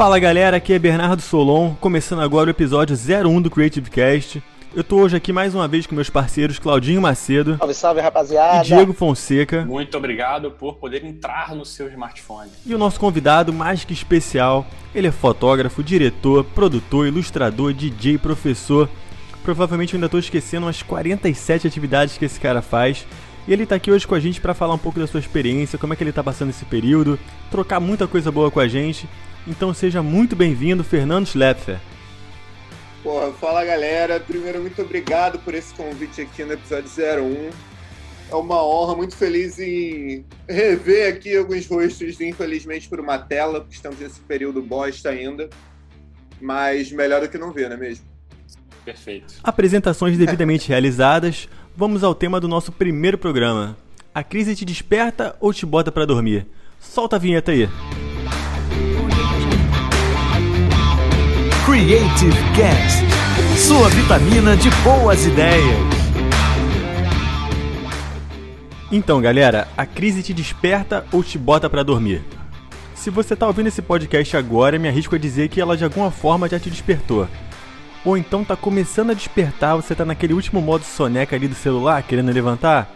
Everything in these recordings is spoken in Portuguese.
Fala galera, aqui é Bernardo Solon, começando agora o episódio 01 do Creative Cast. Eu tô hoje aqui mais uma vez com meus parceiros Claudinho Macedo Salve, salve, rapaziada. e Diego Fonseca. Muito obrigado por poder entrar no seu smartphone. E o nosso convidado mais que especial, ele é fotógrafo, diretor, produtor, ilustrador, DJ, professor. Provavelmente eu ainda tô esquecendo umas 47 atividades que esse cara faz. E ele tá aqui hoje com a gente para falar um pouco da sua experiência, como é que ele tá passando esse período, trocar muita coisa boa com a gente. Então seja muito bem-vindo, Fernando Schlepfer. Porra, fala galera. Primeiro, muito obrigado por esse convite aqui no episódio 01. É uma honra, muito feliz em rever aqui alguns rostos, infelizmente por uma tela, porque estamos nesse período bosta ainda. Mas melhor do que não ver, não é mesmo? Perfeito. Apresentações devidamente realizadas, vamos ao tema do nosso primeiro programa. A crise te desperta ou te bota pra dormir? Solta a vinheta aí. Creative Cast. Sua vitamina de boas ideias. Então, galera, a crise te desperta ou te bota pra dormir? Se você tá ouvindo esse podcast agora, me arrisco a dizer que ela de alguma forma já te despertou. Ou então tá começando a despertar, você tá naquele último modo soneca ali do celular, querendo levantar?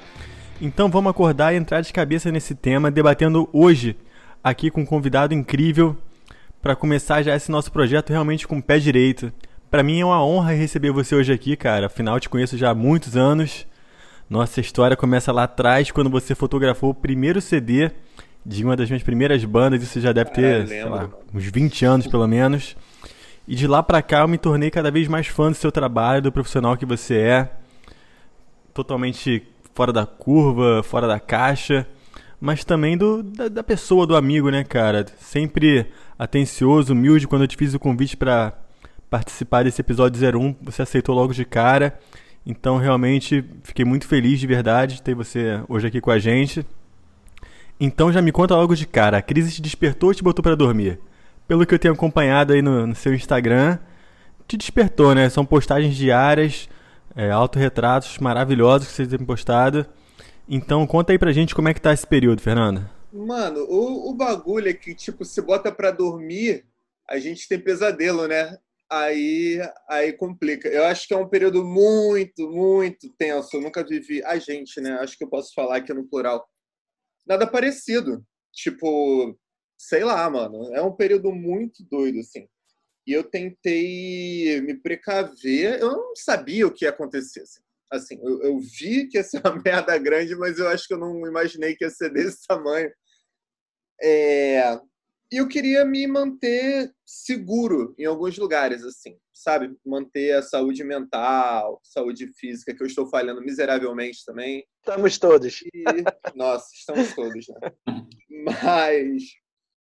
Então vamos acordar e entrar de cabeça nesse tema, debatendo hoje aqui com um convidado incrível para começar já esse nosso projeto realmente com o pé direito. Para mim é uma honra receber você hoje aqui, cara. Afinal, te conheço já há muitos anos. Nossa história começa lá atrás, quando você fotografou o primeiro CD de uma das minhas primeiras bandas. Isso já deve ter, lembro, lá, uns 20 anos pelo menos. E de lá pra cá eu me tornei cada vez mais fã do seu trabalho, do profissional que você é. Totalmente fora da curva, fora da caixa. Mas também do, da, da pessoa, do amigo, né, cara? Sempre atencioso, humilde. Quando eu te fiz o convite pra participar desse episódio 01, você aceitou logo de cara. Então, realmente, fiquei muito feliz de verdade de ter você hoje aqui com a gente. Então, já me conta logo de cara: a crise te despertou ou te botou pra dormir? Pelo que eu tenho acompanhado aí no, no seu Instagram, te despertou, né? São postagens diárias, é, autorretratos maravilhosos que você tem postado. Então, conta aí pra gente como é que tá esse período, Fernanda. Mano, o, o bagulho é que, tipo, se bota pra dormir, a gente tem pesadelo, né? Aí, aí complica. Eu acho que é um período muito, muito tenso. Eu nunca vivi. A gente, né? Acho que eu posso falar aqui no plural. Nada parecido. Tipo, sei lá, mano. É um período muito doido, assim. E eu tentei me precaver. Eu não sabia o que ia acontecer. Assim, Assim, eu, eu vi que ia ser uma merda grande, mas eu acho que eu não imaginei que ia ser desse tamanho. É, e eu queria me manter seguro em alguns lugares, assim, sabe? Manter a saúde mental, saúde física, que eu estou falhando miseravelmente também. Estamos todos. E, nossa, estamos todos, né? Mas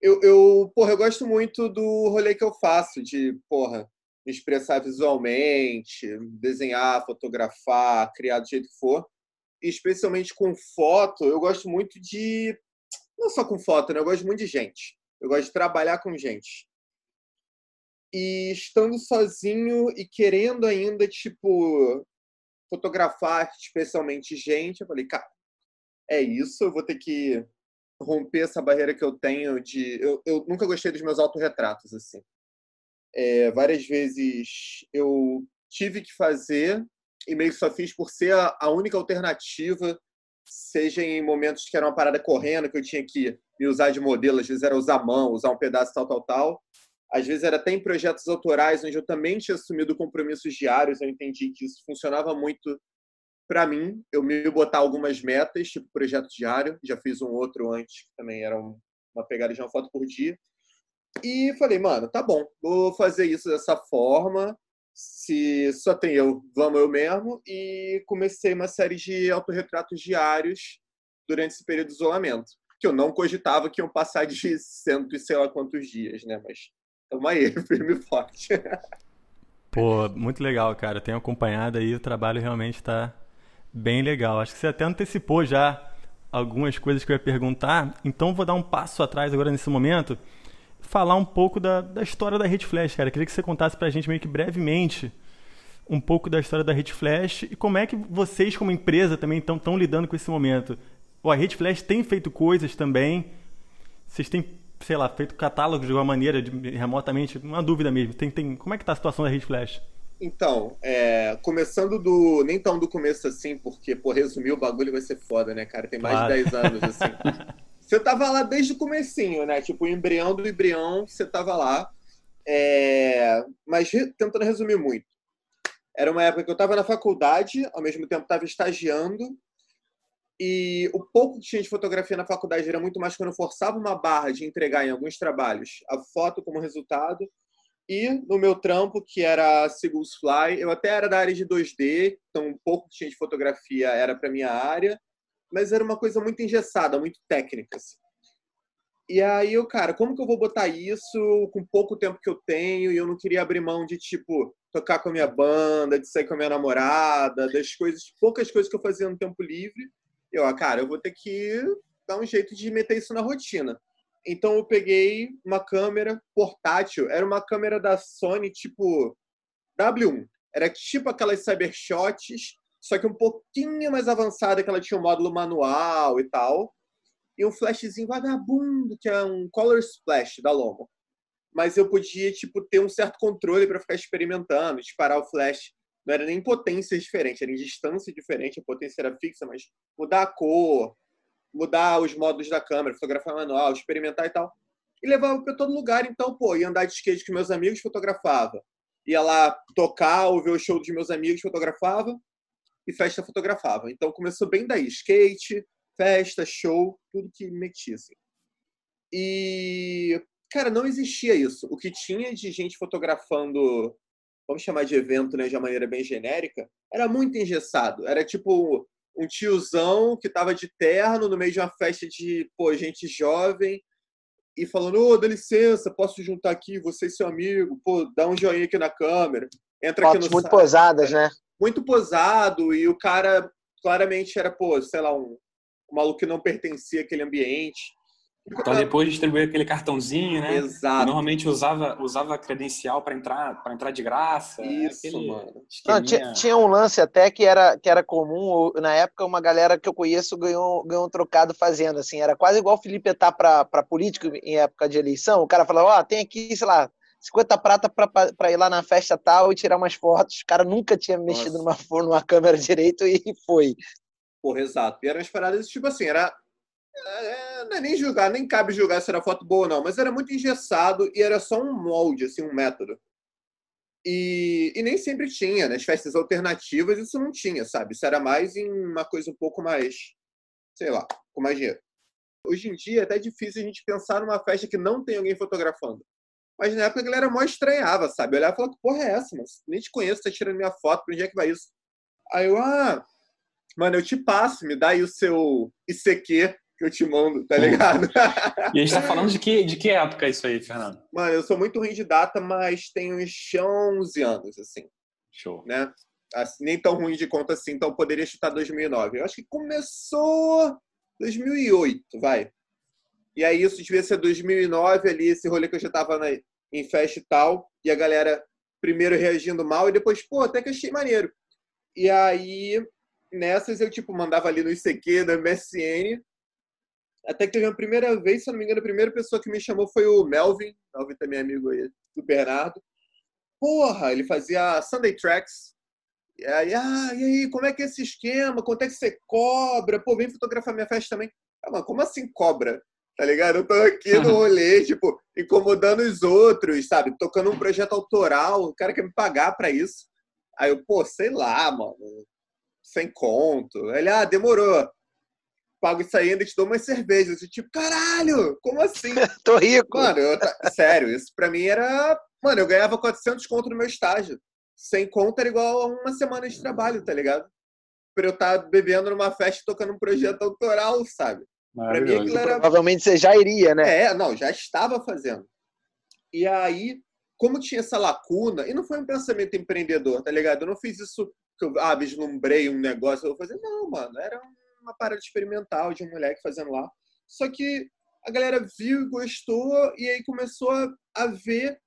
eu, eu, porra, eu gosto muito do rolê que eu faço, de, porra, me expressar visualmente, desenhar, fotografar, criar do jeito que for. E especialmente com foto, eu gosto muito de. Não só com foto, né? Eu gosto muito de gente. Eu gosto de trabalhar com gente. E estando sozinho e querendo ainda, tipo, fotografar especialmente gente, eu falei, cara, é isso, eu vou ter que romper essa barreira que eu tenho de. Eu, eu nunca gostei dos meus autorretratos, assim. É, várias vezes eu tive que fazer e meio que só fiz por ser a, a única alternativa, seja em momentos que era uma parada correndo, que eu tinha que me usar de modelo, às vezes era usar a mão, usar um pedaço tal, tal, tal. Às vezes era até em projetos autorais, onde eu também tinha assumido compromissos diários, eu entendi que isso funcionava muito para mim, eu me botar algumas metas, tipo projeto diário, já fiz um outro antes, que também era um- uma pegada de uma foto por dia. E falei, mano, tá bom, vou fazer isso dessa forma. Se só tem eu, vamos eu mesmo. E comecei uma série de autorretratos diários durante esse período de isolamento. Que eu não cogitava que iam passar de cento e sei lá quantos dias, né? Mas tamo aí, firme e forte. Pô, muito legal, cara. Tenho acompanhado aí, o trabalho realmente tá bem legal. Acho que você até antecipou já algumas coisas que eu ia perguntar, então vou dar um passo atrás agora nesse momento, falar um pouco da, da história da Rede Flash, cara. Queria que você contasse pra gente meio que brevemente um pouco da história da Rede Flash e como é que vocês, como empresa, também estão tão lidando com esse momento. Pô, a Rede Flash tem feito coisas também. Vocês têm sei lá, feito catálogos de alguma maneira, de, remotamente, uma dúvida mesmo. Tem, tem, como é que tá a situação da rede Flash? Então, é, começando do. Nem tão do começo assim, porque, por resumir, o bagulho vai ser foda, né, cara? Tem mais Claro. de 10 anos, assim. você tava lá desde o comecinho, né? Tipo, o embrião do embrião, você tava lá. É, Mas re- tentando resumir muito. Era uma época que eu tava na faculdade, ao mesmo tempo tava estagiando. E o pouco que tinha de fotografia na faculdade era muito mais quando eu forçava uma barra de entregar em alguns trabalhos a foto como resultado. E no meu trampo, que era Seagulls Fly, eu até era da área de 2D, então um pouco que tinha de fotografia era para minha área, mas era uma coisa muito engessada, muito técnica. assim. E aí eu, cara, como que eu vou botar isso com pouco tempo que eu tenho e eu não queria abrir mão de, tipo, tocar com a minha banda, de sair com a minha namorada, das coisas, poucas coisas que eu fazia no tempo livre. Eu, ah, cara, eu vou ter que dar um jeito de meter isso na rotina. Então eu peguei uma câmera portátil, era uma câmera da Sony tipo W1. Era tipo aquelas Cybershots, só que um pouquinho mais avançada, que ela tinha um módulo manual e tal. E um flashzinho vagabundo, que é um Color Splash da Lomo. Mas eu podia tipo ter um certo controle para ficar experimentando, disparar o flash. Não era nem em potências diferentes, era em distância diferente, a potência era fixa, mas mudar a cor, mudar os modos da câmera, fotografar manual, experimentar e tal. E levava para todo lugar, então, pô, ia andar de skate com meus amigos, fotografava. Ia lá tocar ou ver o show dos meus amigos, fotografava. E festa, fotografava. Então começou bem daí, skate, festa, show, tudo que metia, assim. E, cara, não existia isso. O que tinha de gente fotografando, vamos chamar de evento, né, de uma maneira bem genérica, era muito engessado. Era tipo um tiozão que tava de terno no meio de uma festa de, pô, gente jovem e falando, ô, dá licença, posso juntar aqui, você e seu amigo, pô, dá um joinha aqui na câmera, entra aqui Fotos no muito site." posadas, né? Muito posado e o cara claramente era, pô, sei lá, um, um maluco que não pertencia àquele ambiente. Então depois distribuir aquele cartãozinho, né? Exato. Normalmente usava, usava credencial para entrar, para entrar de graça. Isso, aquele mano. Não, tinha, tinha um lance até que era, que era comum. Na época, uma galera que eu conheço ganhou, ganhou um trocado fazendo, assim. Era quase igual o Felipe Etá para político em época de eleição. O cara falava, ó, tem aqui, sei lá, 50 prata para ir lá na festa tal e tirar umas fotos. O cara nunca tinha mexido numa, numa câmera direito e foi. Porra, exato. E eram as paradas, tipo assim, era. é, não é nem julgar, nem cabe julgar se era foto boa ou não, mas era muito engessado e era só um molde, assim, um método. E, e nem sempre tinha, nas festas alternativas isso não tinha, sabe? Isso era mais em uma coisa um pouco mais, sei lá, com mais dinheiro. Hoje em dia é até difícil a gente pensar numa festa que não tem alguém fotografando. Mas na época a galera mó estranhava, sabe? Eu olhava e falava, que porra é essa, mas nem te conheço, tá tirando minha foto, pra onde é que vai isso? Aí eu, ah, mano, eu te passo, me dá aí o seu ICQ que eu te mando, tá ligado? E a gente tá falando de que, de que época isso aí, Fernando? Mano, eu sou muito ruim de data, mas tenho uns 11 anos, assim, Show. né? Assim, nem tão ruim de conta assim, então eu poderia chutar 2009. Eu acho que começou 2008, vai. E aí isso devia ser 2009 ali, esse rolê que eu já tava na, em festa e tal, e a galera primeiro reagindo mal e depois, pô, até que achei maneiro. E aí, nessas eu, tipo, mandava ali no ICQ, no MSN, até que teve uma primeira vez, se não me engano, a primeira pessoa que me chamou foi o Melvin, Melvin também é amigo aí do Bernardo. Porra, ele fazia Sunday Tracks. E aí, ah, e aí, como é que é esse esquema? Quanto é que você cobra? Pô, vem fotografar minha festa também. Ah, mano, como assim cobra? Tá ligado? Eu tô aqui no rolê, tipo, incomodando os outros, sabe? Tocando um projeto autoral, o cara quer me pagar pra isso. Aí eu, pô, sei lá, mano, sem conto. Ele, ah, demorou. Pago isso aí, ainda te dou umas cervejas. Eu, tipo, caralho, como assim? Tô rico. Mano, eu sério, isso pra mim era. Mano, eu ganhava 400 conto no meu estágio. Sem conto era igual a uma semana de trabalho, tá ligado? Pra eu estar bebendo numa festa tocando um projeto autoral, sabe? Pra mim aquilo era. Provavelmente você já iria, né? É, não, já estava fazendo. E aí, como tinha essa lacuna, e não foi um pensamento empreendedor, tá ligado? Eu não fiz isso que eu ah, vislumbrei um negócio, eu vou fazer. Não, mano, era uma parada experimental de um moleque fazendo lá. Só que a galera viu e gostou, e aí começou a, a ver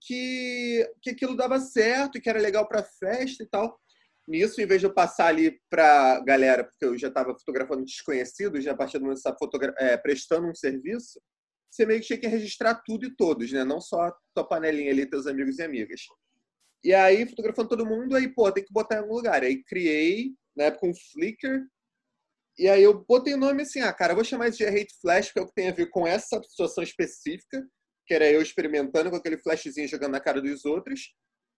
que, que aquilo dava certo, e que era legal pra festa e tal. Nisso, em vez de eu passar ali pra galera, porque eu já estava fotografando desconhecidos, já a partir do momento que você tá fotogra- é, prestando um serviço, você meio que tinha que registrar tudo e todos, né? Não só tua panelinha ali, teus amigos e amigas. E aí, fotografando todo mundo, aí, pô, tem que botar em algum lugar. Aí criei, na época, um Flickr. E aí eu botei o nome assim, ah, cara, vou chamar de Hate Flash, que é o que tem a ver com essa situação específica, que era eu experimentando com aquele flashzinho jogando na cara dos outros.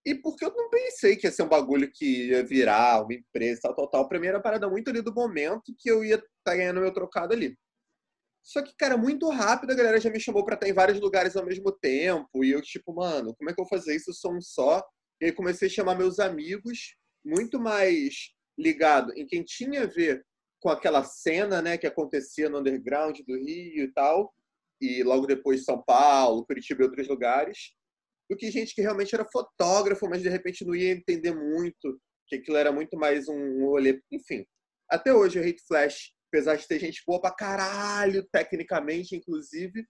E porque eu não pensei que ia ser um bagulho que ia virar uma empresa, tal, tal, tal. Pra mim era parada muito ali do momento que eu ia estar tá ganhando meu trocado ali. Só que, cara, muito rápido a galera já me chamou para estar em vários lugares ao mesmo tempo. E eu, tipo, mano, como é que eu vou fazer isso? Eu sou um só. E aí comecei a chamar meus amigos, muito mais ligado em quem tinha a ver com aquela cena, né, que acontecia no underground do Rio e tal. E logo depois São Paulo, Curitiba e outros lugares. Do que gente que realmente era fotógrafo, mas de repente não ia entender muito, que aquilo era muito mais um rolê. Enfim, até hoje o Hate Flash apesar de ter gente boa pra caralho, tecnicamente, inclusive,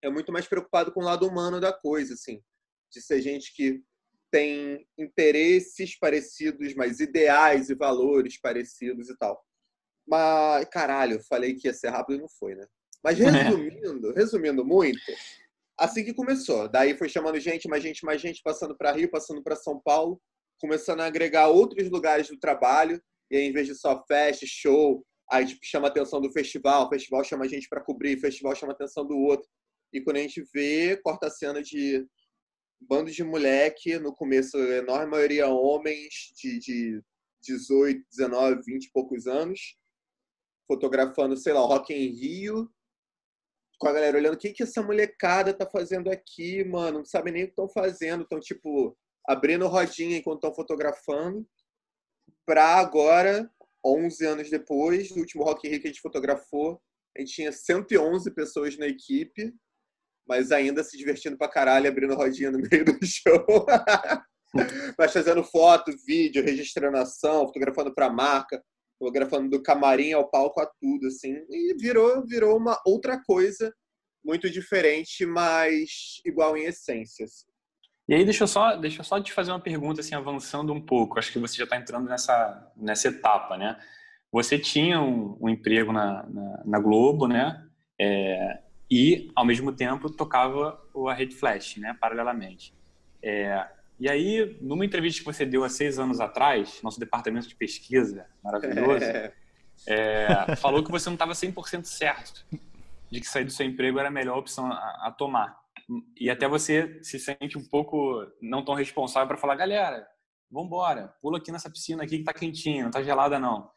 é muito mais preocupado com o lado humano da coisa, assim. De ser gente que tem interesses parecidos, mas ideais e valores parecidos e tal. Mas, caralho, eu falei que ia ser rápido e não foi, né? Mas resumindo, resumindo muito, assim que começou. Daí foi chamando gente, mais gente, mais gente, passando para Rio, passando para São Paulo, começando a agregar outros lugares do trabalho. E aí, em vez de só festa, show, aí tipo, chama a atenção do festival, o festival chama a gente para cobrir, o festival chama a atenção do outro. E quando a gente vê, corta a cena de bando de moleque, no começo, a enorme maioria homens de, de 18, 19, 20 e poucos anos, fotografando, sei lá, Rock em Rio, com a galera olhando o que, que essa molecada tá fazendo aqui, mano, não sabe nem o que estão fazendo, estão, tipo, abrindo rodinha enquanto estão fotografando, pra agora 11 anos depois, do último Rock in Rio que a gente fotografou, a gente tinha 111 pessoas na equipe, mas ainda se divertindo pra caralho, abrindo rodinha no meio do show. mas fazendo foto, vídeo, registrando ação, fotografando pra marca, fotografando do camarim ao palco a tudo, assim. E virou, virou uma outra coisa muito diferente, mas igual em essência. Assim. E aí deixa eu só, deixa eu só te fazer uma pergunta assim avançando um pouco. Acho que você já está entrando nessa nessa etapa, né? Você tinha um, um emprego na, na, na, Globo, né? É, e ao mesmo tempo tocava a Rede Flash, né? Paralelamente. É, e aí, numa entrevista que você deu há seis anos atrás, nosso departamento de pesquisa maravilhoso, é, falou que você não estava 100% certo de que sair do seu emprego era a melhor opção a, a tomar e até você se sente um pouco não tão responsável para falar, galera, vamos embora, pula aqui nessa piscina aqui que está quentinha, não está gelada não.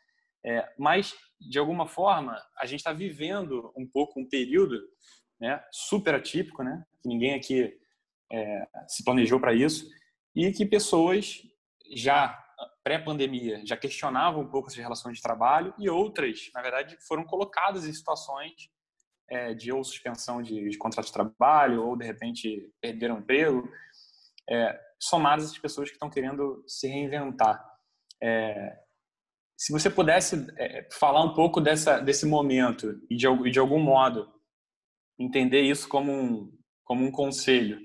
É, mas de alguma forma a gente está vivendo um pouco um período, né, super atípico, né, que ninguém aqui é, se planejou para isso e que pessoas já pré-pandemia já questionavam um pouco essas relações de trabalho e outras, na verdade, foram colocadas em situações é, de ou suspensão de, de, contrato de trabalho, ou de repente perderam emprego, é, somadas às pessoas que estão querendo se reinventar. É, se você pudesse é, falar um pouco dessa, desse momento e de, de algum modo entender isso como um, como um conselho,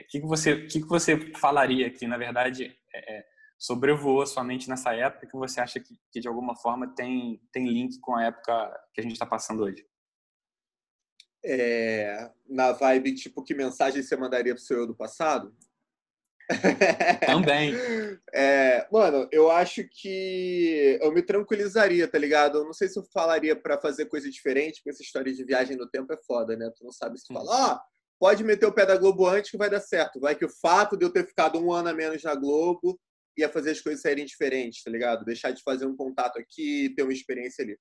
o é, que, que, você, que, que você falaria que, na verdade, é, é, sobrevoou sua mente nessa época que você acha que, que, de alguma forma, tem, tem link com a época que a gente está passando hoje? é, na vibe tipo que mensagem você mandaria pro seu eu do passado? Também. É, mano, eu acho que eu me tranquilizaria, tá ligado? Eu não sei se eu falaria para fazer coisa diferente, porque essa história de viagem no tempo é foda, né? Tu não sabe se fala, ó, oh, pode meter o pé da Globo antes que vai dar certo. Vai que o fato de eu ter ficado um ano a menos na Globo ia fazer as coisas saírem diferentes, tá ligado? Deixar de fazer um contato aqui, ter uma experiência ali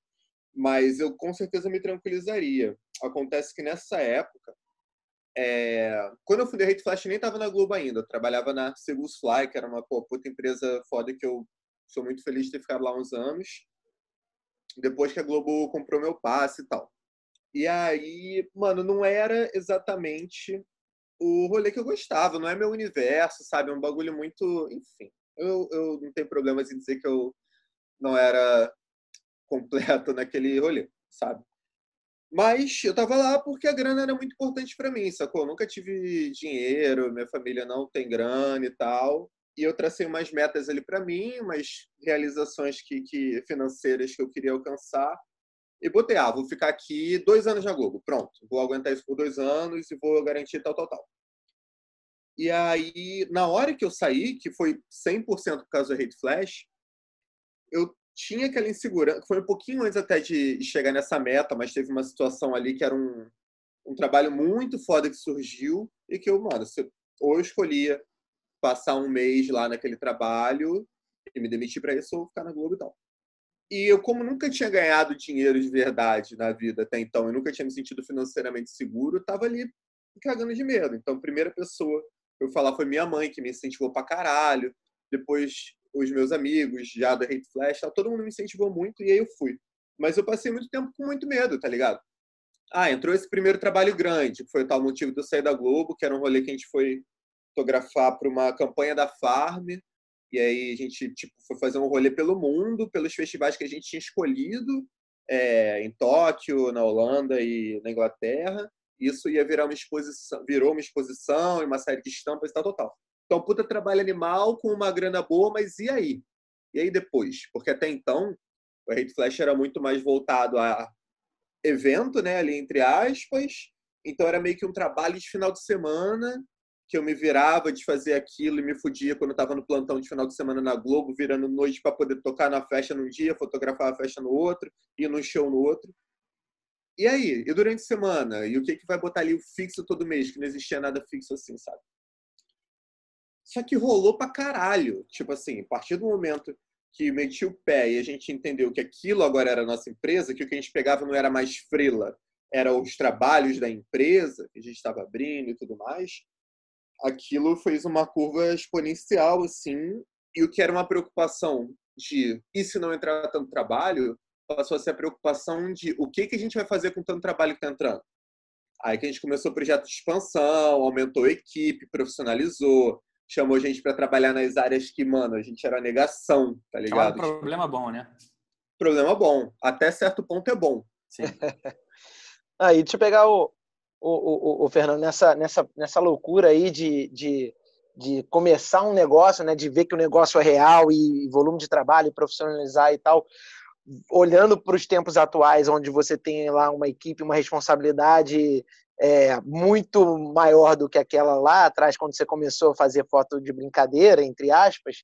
mas eu com certeza me tranquilizaria. Acontece que nessa época, é... quando eu fui da Hate Flash, nem estava na Globo ainda. Eu trabalhava na Segus Fly, que era uma pô, puta empresa foda que eu sou muito feliz de ter ficado lá uns anos. Depois que a Globo comprou meu passe e tal. E aí, mano, não era exatamente o rolê que eu gostava, não é meu universo, sabe? É um bagulho muito. Enfim, eu, eu não tenho problemas em dizer que eu não era completo naquele rolê, sabe? Mas eu tava lá porque a grana era muito importante para mim, sacou? Eu nunca tive dinheiro, minha família não tem grana e tal. E eu tracei umas metas ali para mim, umas realizações que, que financeiras que eu queria alcançar. E botei, ah, vou ficar aqui dois anos na Globo, pronto, vou aguentar isso por dois anos e vou garantir tal, tal, tal. E aí, na hora que eu saí, que foi 100% por causa do Hate Flash, eu tinha aquela insegurança, foi um pouquinho antes até de chegar nessa meta, mas teve uma situação ali que era um, um trabalho muito foda que surgiu e que eu, mano, ou eu escolhia passar um mês lá naquele trabalho e me demitir para isso ou ficar na Globo e tal. E eu, como nunca tinha ganhado dinheiro de verdade na vida até então, e nunca tinha me sentido financeiramente seguro, tava ali cagando de medo. Então, a primeira pessoa que eu falar foi minha mãe, que me incentivou pra caralho. Depois, os meus amigos, já da Hate Flash, todo mundo me incentivou muito e aí eu fui. Mas eu passei muito tempo com muito medo, tá ligado? Ah, entrou esse primeiro trabalho grande, que foi o tal motivo de eu sair da Globo, que era um rolê que a gente foi fotografar para uma campanha da Farm. E aí a gente tipo, foi fazer um rolê pelo mundo, pelos festivais que a gente tinha escolhido, é, em Tóquio, na Holanda e na Inglaterra. Isso ia virar uma exposição, virou uma exposição e uma série de estampas e tal, total. Então, puta trabalho animal com uma grana boa, mas e aí? E aí depois? Porque até então, o Hate Flash era muito mais voltado a evento, né, ali entre aspas. Então era meio que um trabalho de final de semana que eu me virava de fazer aquilo e me fudia quando estava no plantão de final de semana na Globo, virando noite para poder tocar na festa num dia, fotografar a festa no outro, ir no show no outro. E aí? E durante a semana? E o que, que vai botar ali o fixo todo mês? Que não existia nada fixo assim, sabe? Só que rolou pra caralho. Tipo assim, a partir do momento que meti o pé e a gente entendeu que aquilo agora era a nossa empresa, que o que a gente pegava não era mais frila, eram os trabalhos da empresa que a gente estava abrindo e tudo mais, aquilo fez uma curva exponencial, assim, e o que era uma preocupação de e se não entrar tanto trabalho, passou a ser a preocupação de o que, que a gente vai fazer com tanto trabalho que está entrando. Aí que a gente começou o projeto de expansão, aumentou a equipe, profissionalizou, chamou gente para trabalhar nas áreas que, mano, a gente era negação, tá ligado? É um problema bom, né? Problema bom. Até certo ponto é bom. Sim. Aí, deixa eu pegar o, o, o, o, Fernando nessa, nessa, nessa loucura aí de, de, de começar um negócio, né, de ver que o negócio é real e, e volume de trabalho, profissionalizar e tal, olhando para os tempos atuais, onde você tem lá uma equipe, uma responsabilidade é, muito maior do que aquela lá atrás, quando você começou a fazer foto de brincadeira, entre aspas,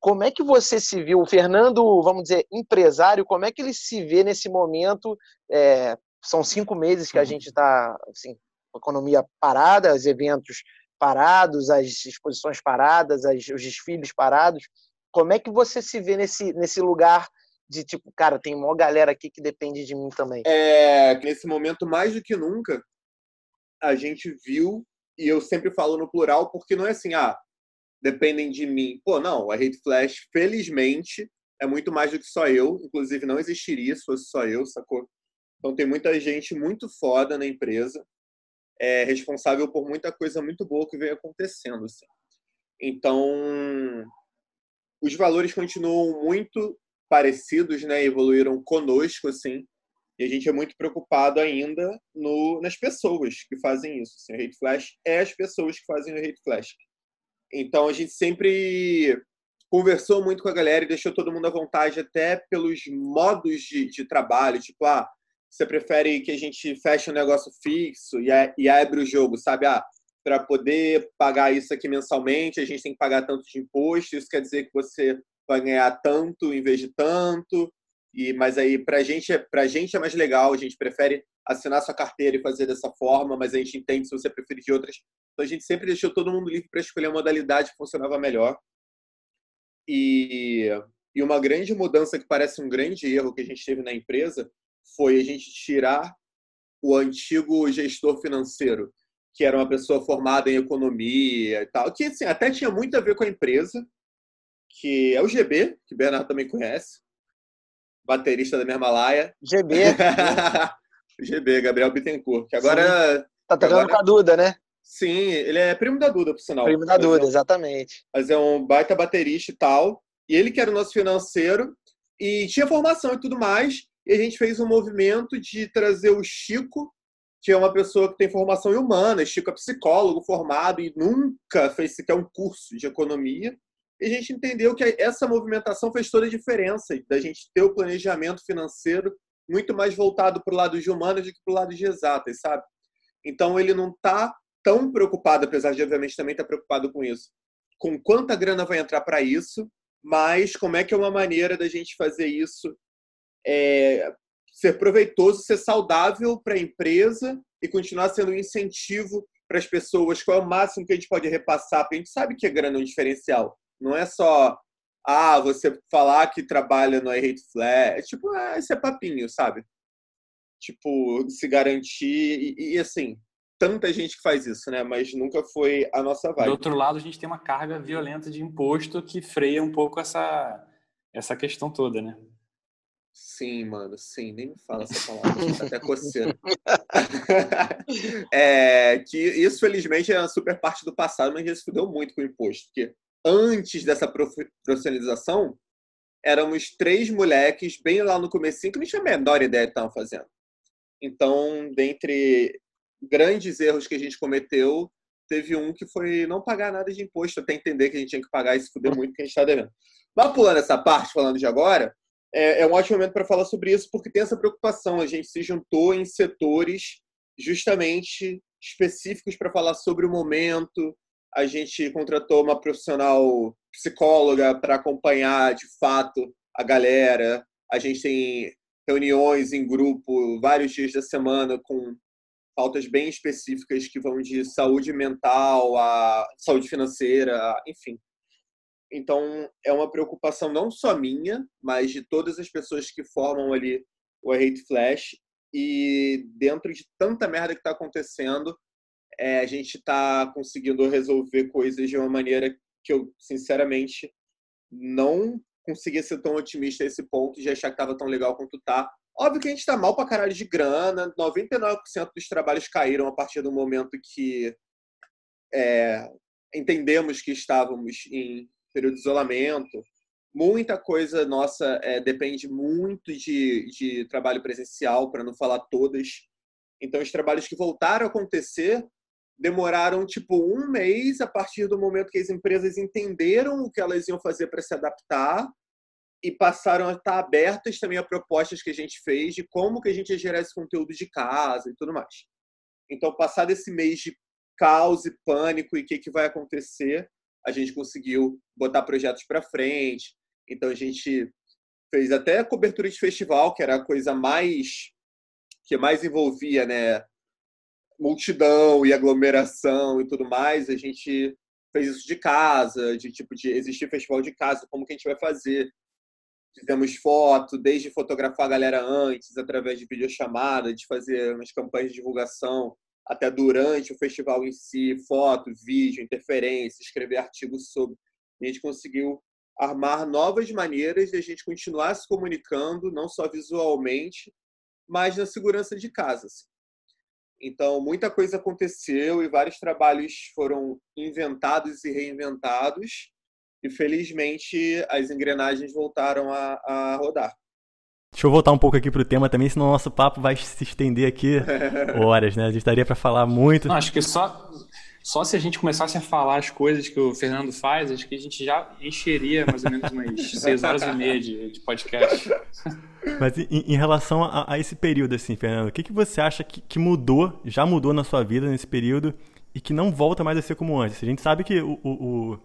como é que você se viu, o Fernando, vamos dizer, empresário, como é que ele se vê nesse momento é, são cinco meses que a gente está, assim, economia parada, os eventos parados, as exposições paradas, as, os desfiles parados. Como é que você se vê nesse, nesse lugar de tipo, cara, tem uma galera aqui que depende de mim também? É, nesse momento, mais do que nunca, a gente viu, e eu sempre falo no plural, porque não é assim, ah, dependem de mim. Pô, não, a Hate Flash, felizmente, é muito mais do que só eu. Inclusive, não existiria se fosse só eu, sacou? Então tem muita gente muito foda na empresa, é responsável por muita coisa muito boa que vem acontecendo. Assim. Então os valores continuam muito parecidos, né? Evoluíram conosco, assim. E a gente é muito preocupado ainda no, nas pessoas que fazem isso. Assim, o Hate Flash é as pessoas que fazem o Hate Flash. Então a gente sempre conversou muito com a galera e deixou todo mundo à vontade até pelos modos de, de trabalho. Tipo, ah, você prefere que a gente feche um negócio fixo e, e abre o jogo, sabe? Ah, para poder pagar isso aqui mensalmente, a gente tem que pagar tanto de imposto, isso quer dizer que você vai ganhar tanto em vez de tanto. E, mas aí, para gente, é, a gente é mais legal, a gente prefere assinar sua carteira e fazer dessa forma, mas a gente entende se você preferir de outras. Então, a gente sempre deixou todo mundo livre para escolher a modalidade que funcionava melhor. E, e uma grande mudança que parece um grande erro que a gente teve na empresa foi a gente tirar o antigo gestor financeiro, que era uma pessoa formada em economia e tal, que assim, até tinha muito a ver com a empresa, que é o GB, que o Bernardo também conhece, baterista da Mermalaia. GB. GB, Gabriel Bittencourt, que agora... Sim. Tá tocando agora... com a Duda, né? Sim, ele é primo da Duda, por sinal. Primo da Duda, é um... exatamente. Mas é um baita baterista e tal. E ele que era o nosso financeiro, e tinha formação e tudo mais, e a gente fez um movimento de trazer o Chico, que é uma pessoa que tem formação em humanas. Chico é psicólogo formado e nunca fez sequer um curso de economia. E a gente entendeu que essa movimentação fez toda a diferença da gente ter o planejamento financeiro muito mais voltado para o lado de humanas do que para o lado de exatas, sabe? Então ele não está tão preocupado, apesar de obviamente também estar tá preocupado com isso, com quanta grana vai entrar para isso, mas como é que é uma maneira da gente fazer isso é, ser proveitoso, ser saudável para a empresa e continuar sendo um incentivo para as pessoas, qual é o máximo que a gente pode repassar, porque a gente sabe que a grana é um diferencial. Não é só, ah, você falar que trabalha no I Hate Flash. É tipo, ah, esse é papinho, sabe? Tipo, se garantir. E, e, assim, tanta gente que faz isso, né? Mas nunca foi a nossa vibe. Do outro lado, a gente tem uma carga violenta de imposto que freia um pouco essa, essa questão toda, né? Sim, mano, sim, nem me fala essa palavra, tá até coceira. é, que isso, felizmente, é uma super parte do passado, mas se fudeu muito com o imposto, porque antes dessa profissionalização, éramos três moleques, bem lá no começo, que não tinha a menor ideia do que estavam fazendo. Então, dentre grandes erros que a gente cometeu, teve um que foi não pagar nada de imposto, até entender que a gente tinha que pagar e se fuder muito que a gente está devendo. Mas pulando essa parte, falando de agora, é, é um ótimo momento para falar sobre isso, porque tem essa preocupação. A gente se juntou em setores justamente específicos para falar sobre o momento. A gente contratou uma profissional psicóloga para acompanhar de fato a galera. A gente tem reuniões em grupo vários dias da semana com pautas bem específicas que vão de saúde mental a saúde financeira, enfim. Então, é uma preocupação não só minha, mas de todas as pessoas que formam ali o Hate Flash. E dentro de tanta merda que está acontecendo, é, a gente está conseguindo resolver coisas de uma maneira que eu, sinceramente, não conseguia ser tão otimista a esse ponto de achar que estava tão legal quanto tá. Óbvio que a gente está mal para caralho de grana, 99% dos trabalhos caíram a partir do momento que é, entendemos que estávamos em período de isolamento. Muita coisa nossa é, depende muito de, de trabalho presencial, para não falar todas. Então, os trabalhos que voltaram a acontecer demoraram tipo um mês a partir do momento que as empresas entenderam o que elas iam fazer para se adaptar e passaram a estar abertas também a propostas que a gente fez de como que a gente ia gerar esse conteúdo de casa e tudo mais. Então, passado esse mês de caos e pânico e o que, que vai acontecer, a gente conseguiu botar projetos para frente. Então a gente fez até cobertura de festival, que era a coisa mais que mais envolvia, né, multidão e aglomeração e tudo mais. A gente fez isso de casa, de tipo de existir festival de casa, como que a gente vai fazer? Fizemos foto, desde fotografar a galera antes, através de videochamada, de fazer umas campanhas de divulgação até durante o festival em si, foto, vídeo, interferência, escrever artigos sobre. A gente conseguiu armar novas maneiras de a gente continuar se comunicando, não só visualmente, mas na segurança de casa. Assim. Então, muita coisa aconteceu e vários trabalhos foram inventados e reinventados, e felizmente as engrenagens voltaram a, a rodar. Deixa eu voltar um pouco aqui pro tema também, senão o nosso papo vai se estender aqui horas, né? A gente daria para falar muito. Não, acho que só, só se a gente começasse a falar as coisas que o Fernando faz, acho que a gente já encheria mais ou menos umas seis horas e meia de, de podcast. Mas em, em relação a, a, esse período, assim, Fernando, o que, que você acha que, que mudou, já mudou na sua vida nesse período e que não volta mais a ser como antes? A gente sabe que o, o, o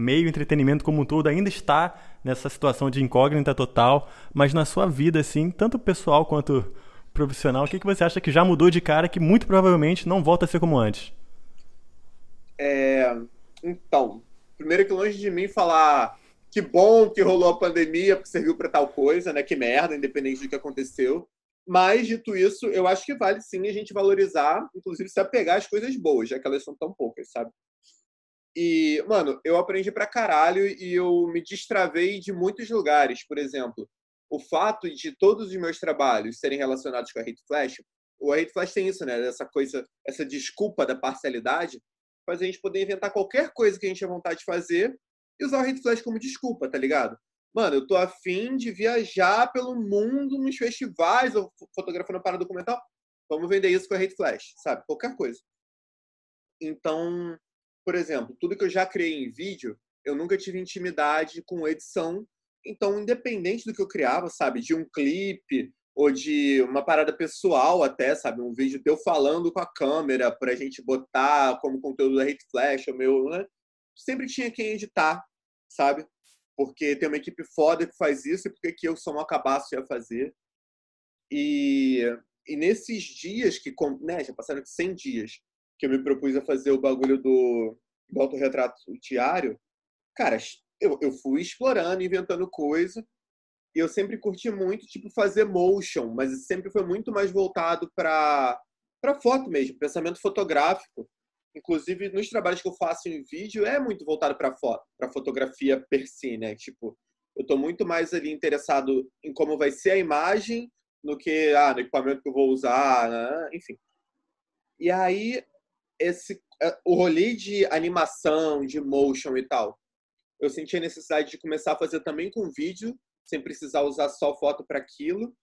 meio entretenimento como um todo ainda está nessa situação de incógnita total, mas na sua vida, assim, tanto pessoal quanto profissional, o que, que você acha que já mudou de cara que muito provavelmente não volta a ser como antes? É, então, primeiro que longe de mim falar que bom que rolou a pandemia porque serviu para tal coisa, né? Que merda, independente do que aconteceu. Mas, dito isso, eu acho que vale sim a gente valorizar, inclusive se apegar às coisas boas, já que elas são tão poucas, sabe? E, mano, eu aprendi pra caralho e eu me destravei de muitos lugares. Por exemplo, o fato de todos os meus trabalhos serem relacionados com a Hate Flash, o Hate Flash tem isso, né? Essa coisa, essa desculpa da parcialidade, faz a gente poder inventar qualquer coisa que a gente tenha vontade de fazer e usar o Hate Flash como desculpa, tá ligado? Mano, eu tô afim de viajar pelo mundo nos festivais ou fotografando para documental. Vamos vender isso com a Hate Flash, sabe? Qualquer coisa. Então, por exemplo, tudo que eu já criei em vídeo, eu nunca tive intimidade com edição. Então, independente do que eu criava, sabe, de um clipe ou de uma parada pessoal até, sabe? Um vídeo teu falando com a câmera pra gente botar como conteúdo da Hate Flash, o meu, né? Sempre tinha quem editar, sabe? Porque tem uma equipe foda que faz isso e porque que eu sou um acabaço ia fazer. E, e nesses dias que, né, já passaram 100 dias que eu me propus a fazer o bagulho do, do autorretrato diário, cara, eu, eu fui explorando, inventando coisa. E eu sempre curti muito, tipo, fazer motion, mas sempre foi muito mais voltado para para foto mesmo, pensamento fotográfico. Inclusive, nos trabalhos que eu faço em vídeo, é muito voltado para foto, para fotografia per si, né? Tipo, eu estou muito mais ali interessado em como vai ser a imagem no que ah, no equipamento que eu vou usar, né? enfim. E aí esse é, o rolê de animação, de motion e tal, eu senti a necessidade de começar a fazer também com vídeo, sem precisar usar só foto para aquilo.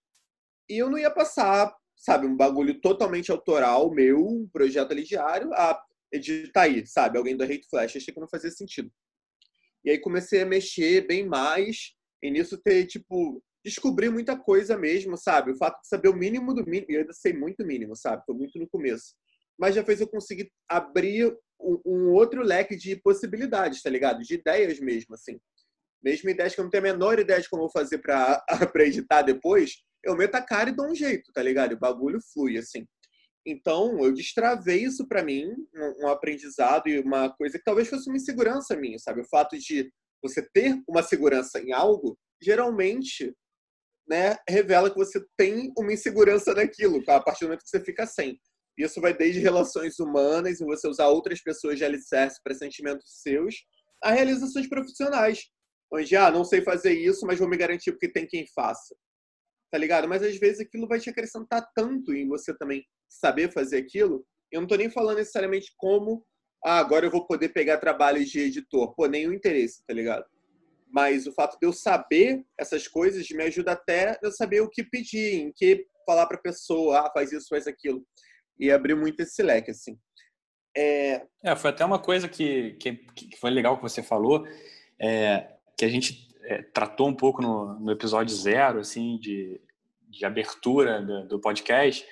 E eu não ia passar, sabe, um bagulho totalmente autoral meu, um projeto ali diário, a editar aí, sabe, alguém do Hate Flash. Achei que não fazia sentido. E aí comecei a mexer bem mais, e nisso ter, tipo, descobrir muita coisa mesmo, sabe? O fato de saber o mínimo do mínimo, eu ainda sei muito mínimo, sabe? Tô muito no começo mas já fez eu conseguir abrir um, outro leque de possibilidades, tá ligado? De ideias mesmo, assim. Mesmo ideias que eu não tenho a menor ideia de como eu vou fazer pra, pra editar depois, eu meto a cara e dou um jeito, tá ligado? o bagulho flui, assim. Então, eu destravei isso para mim, um, um, aprendizado e uma coisa que talvez fosse uma insegurança minha, sabe? O fato de você ter uma segurança em algo, geralmente, né, revela que você tem uma insegurança naquilo, a partir do momento que você fica sem. Isso vai desde relações humanas, e você usar outras pessoas de alicerce para sentimentos seus, a realizações profissionais. Onde, ah, não sei fazer isso, mas vou me garantir porque tem quem faça. Tá ligado? Mas às vezes aquilo vai te acrescentar tanto em você também saber fazer aquilo. Eu não tô nem falando necessariamente como, ah, agora eu vou poder pegar trabalhos de editor. Pô, nenhum interesse, tá ligado? Mas o fato de eu saber essas coisas me ajuda até a saber o que pedir, em que falar para pessoa, ah, faz isso, faz aquilo e abriu muito esse leque, assim. É... é foi até uma coisa que, que, que, foi legal que você falou, é, que a gente é, tratou um pouco no, no episódio zero, assim, de, de abertura do, do podcast,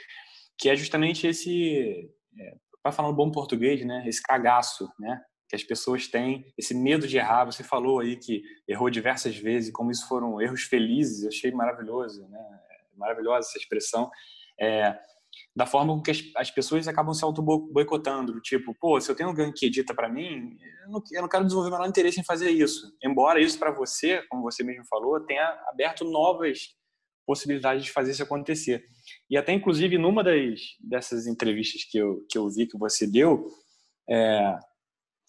que é justamente esse, é, para falar um bom português, né, esse cagaço, né, que as pessoas têm, esse medo de errar. Você falou aí que errou diversas vezes, como isso foram erros felizes, eu achei maravilhoso, né, maravilhosa essa expressão. É, da forma com que as, as pessoas acabam se auto-boicotando. Tipo, pô, se eu tenho alguém que edita para mim, eu não, eu não, quero desenvolver o menor interesse em fazer isso. Embora isso para você, como você mesmo falou, tenha aberto novas possibilidades de fazer isso acontecer. E até, inclusive, numa das, dessas entrevistas que eu, que eu vi que você deu, é,